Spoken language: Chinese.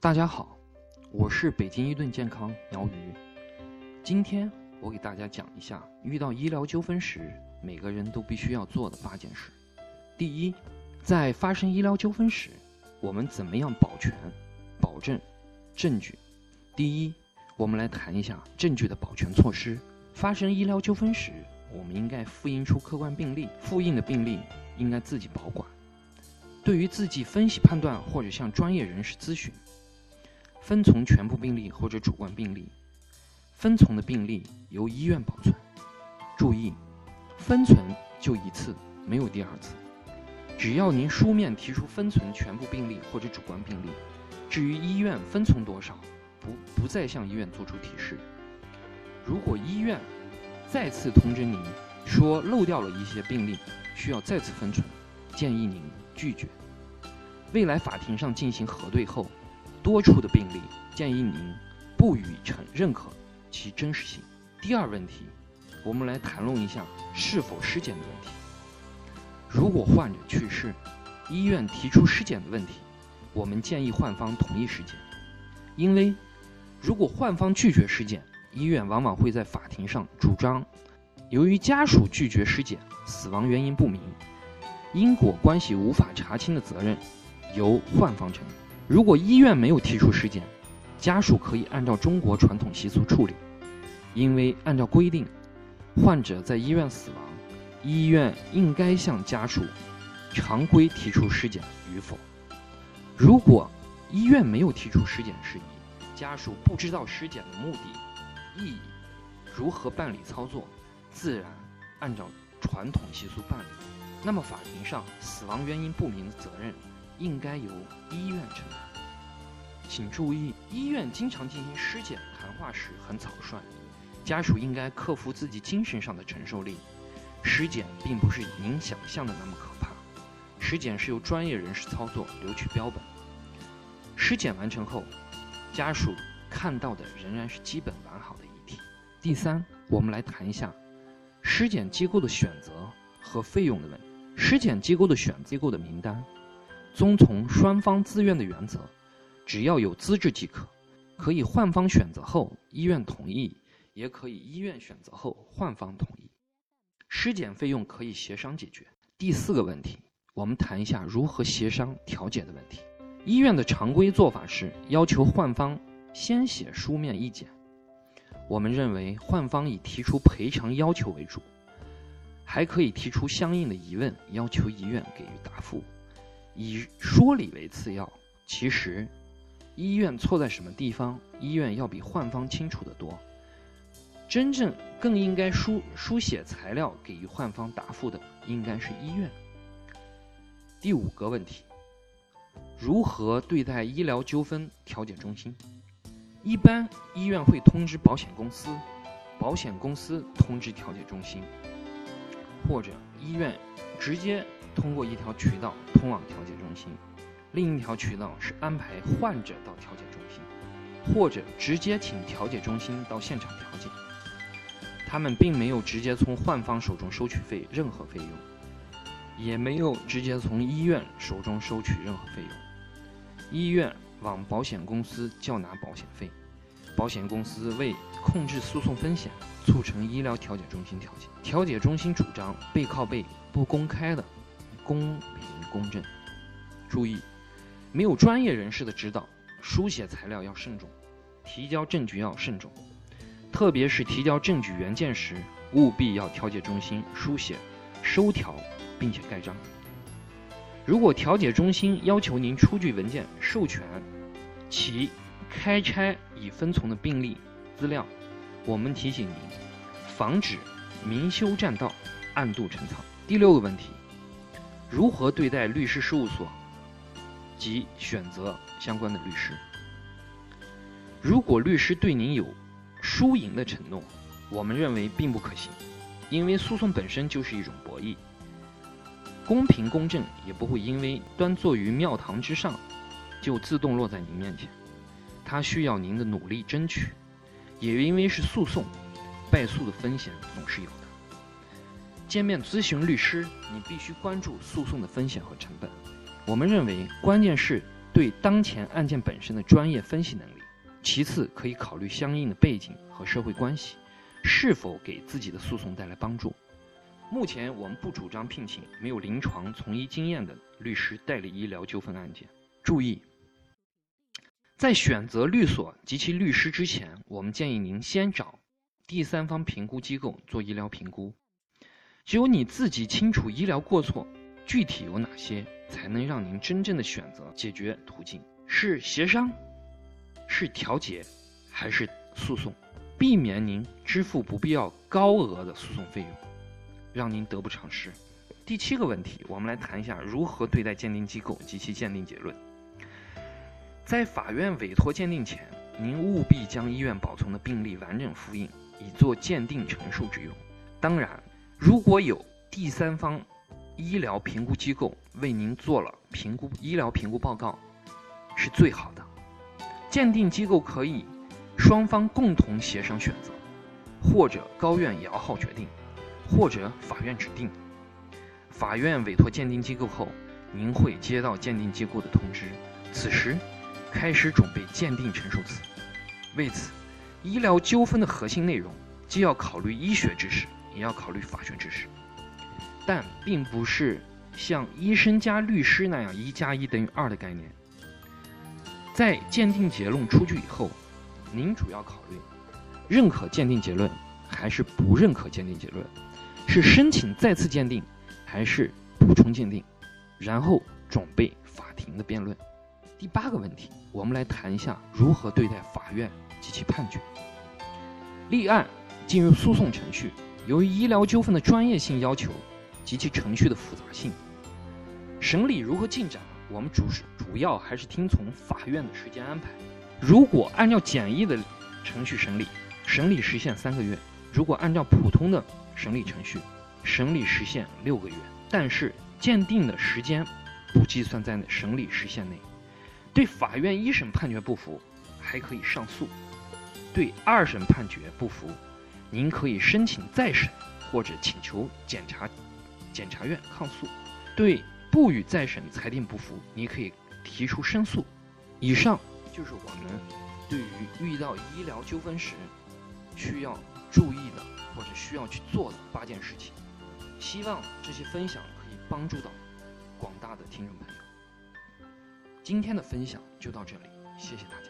大家好，我是北京伊顿健康苗鱼。今天我给大家讲一下，遇到医疗纠纷时，每个人都必须要做的八件事。第一，在发生医疗纠纷时，我们怎么样保全、保证证据？第一，我们来谈一下证据的保全措施。发生医疗纠纷时，我们应该复印出客观病例，复印的病例应该自己保管。对于自己分析判断或者向专业人士咨询。分存全部病例或者主观病例，分存的病例由医院保存。注意，分存就一次，没有第二次。只要您书面提出分存全部病例或者主观病例，至于医院分存多少，不不再向医院做出提示。如果医院再次通知您说漏掉了一些病例，需要再次分存，建议您拒绝。未来法庭上进行核对后。多处的病例，建议您不予承认可其真实性。第二问题，我们来谈论一下是否尸检的问题。如果患者去世，医院提出尸检的问题，我们建议患方同意尸检，因为如果患方拒绝尸检，医院往往会在法庭上主张，由于家属拒绝尸检，死亡原因不明，因果关系无法查清的责任由患方承担。如果医院没有提出尸检，家属可以按照中国传统习俗处理，因为按照规定，患者在医院死亡，医院应该向家属常规提出尸检与否。如果医院没有提出尸检事宜，家属不知道尸检的目的、意义，如何办理操作，自然按照传统习俗办理，那么法庭上死亡原因不明的责任。应该由医院承担。请注意，医院经常进行尸检谈话时很草率，家属应该克服自己精神上的承受力。尸检并不是您想象的那么可怕，尸检是由专业人士操作，留取标本。尸检完成后，家属看到的仍然是基本完好的遗体。第三，我们来谈一下尸检机构的选择和费用的问题。尸检机构的选机构的名单。遵从双方自愿的原则，只要有资质即可。可以患方选择后医院同意，也可以医院选择后患方同意。尸检费用可以协商解决。第四个问题，我们谈一下如何协商调解的问题。医院的常规做法是要求患方先写书面意见。我们认为患方以提出赔偿要求为主，还可以提出相应的疑问，要求医院给予答复。以说理为次要，其实医院错在什么地方，医院要比患方清楚得多。真正更应该书书写材料给予患方答复的，应该是医院。第五个问题，如何对待医疗纠纷调解中心？一般医院会通知保险公司，保险公司通知调解中心，或者医院直接。通过一条渠道通往调解中心，另一条渠道是安排患者到调解中心，或者直接请调解中心到现场调解。他们并没有直接从患方手中收取费任何费用，也没有直接从医院手中收取任何费用。医院往保险公司缴纳保险费，保险公司为控制诉讼风险，促成医疗调解中心调解。调解中心主张背靠背不公开的。公平公正，注意，没有专业人士的指导，书写材料要慎重，提交证据要慎重，特别是提交证据原件时，务必要调解中心书写收条，并且盖章。如果调解中心要求您出具文件授权其开拆已分存的病例资料，我们提醒您，防止明修栈道，暗度陈仓。第六个问题。如何对待律师事务所及选择相关的律师？如果律师对您有输赢的承诺，我们认为并不可行，因为诉讼本身就是一种博弈，公平公正也不会因为端坐于庙堂之上就自动落在您面前，它需要您的努力争取，也因为是诉讼，败诉的风险总是有的。见面咨询律师，你必须关注诉讼的风险和成本。我们认为，关键是对。当前案件本身的专业分析能力；其次，可以考虑相应的背景和社会关系，是否给自己的诉讼带来帮助。目前，我们不主张聘请没有临床从医经验的律师代理医疗纠纷案件。注意，在选择律所及其律师之前，我们建议您先找第三方评估机构做医疗评估。只有你自己清楚医疗过错具体有哪些，才能让您真正的选择解决途径是协商，是调解，还是诉讼，避免您支付不必要高额的诉讼费用。让您得不偿失。第七个问题，我们来谈一下如何对待鉴定机构及其鉴定结论。在法院委托鉴定前，您务必将医院保存的病历完整复印，以做鉴定陈述之用。当然，如果有第三方医疗评估机构为您做了评估医疗评估报告，是最好的。鉴定机构可以双方共同协商选择，或者高院摇号决定。或者法院指定，法院委托鉴定机构后，您会接到鉴定机构的通知，此时开始准备鉴定陈述词。为此，医疗纠纷的核心内容既要考虑医学知识，也要考虑法学知识，但并不是像医生加律师那样一加一等于二的概念。在鉴定结论出具以后，您主要考虑认可鉴定结论还是不认可鉴定结论。是申请再次鉴定，还是补充鉴定？然后准备法庭的辩论。第八个问题，我们来谈一下如何对待法院及其判决。立案进入诉讼程序，由于医疗纠纷的专业性要求及其程序的复杂性，审理如何进展，我们主是主要还是听从法院的时间安排。如果按照简易的程序审理，审理时限三个月；如果按照普通的，审理程序，审理时限六个月，但是鉴定的时间不计算在审理时限内。对法院一审判决不服，还可以上诉；对二审判决不服，您可以申请再审或者请求检察检察院抗诉。对不予再审裁定不服，你可以提出申诉。以上就是我们对于遇到医疗纠纷时需要注意的。或者需要去做的八件事情，希望这些分享可以帮助到广大的听众朋友。今天的分享就到这里，谢谢大家。